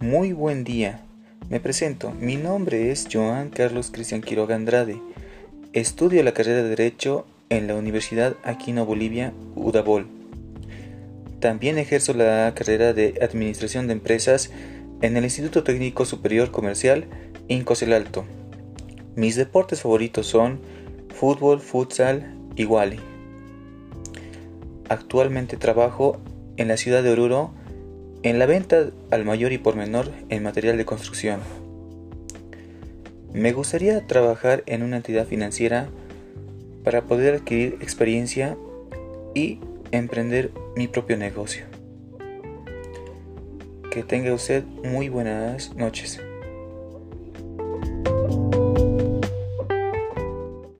Muy buen día. Me presento. Mi nombre es Joan Carlos Cristian Quiroga Andrade. Estudio la carrera de Derecho en la Universidad Aquino Bolivia, Udabol. También ejerzo la carrera de Administración de Empresas en el Instituto Técnico Superior Comercial Incos Alto. Mis deportes favoritos son fútbol, futsal y wally. Actualmente trabajo en la ciudad de Oruro en la venta al mayor y por menor en material de construcción. Me gustaría trabajar en una entidad financiera para poder adquirir experiencia y emprender mi propio negocio. Que tenga usted muy buenas noches.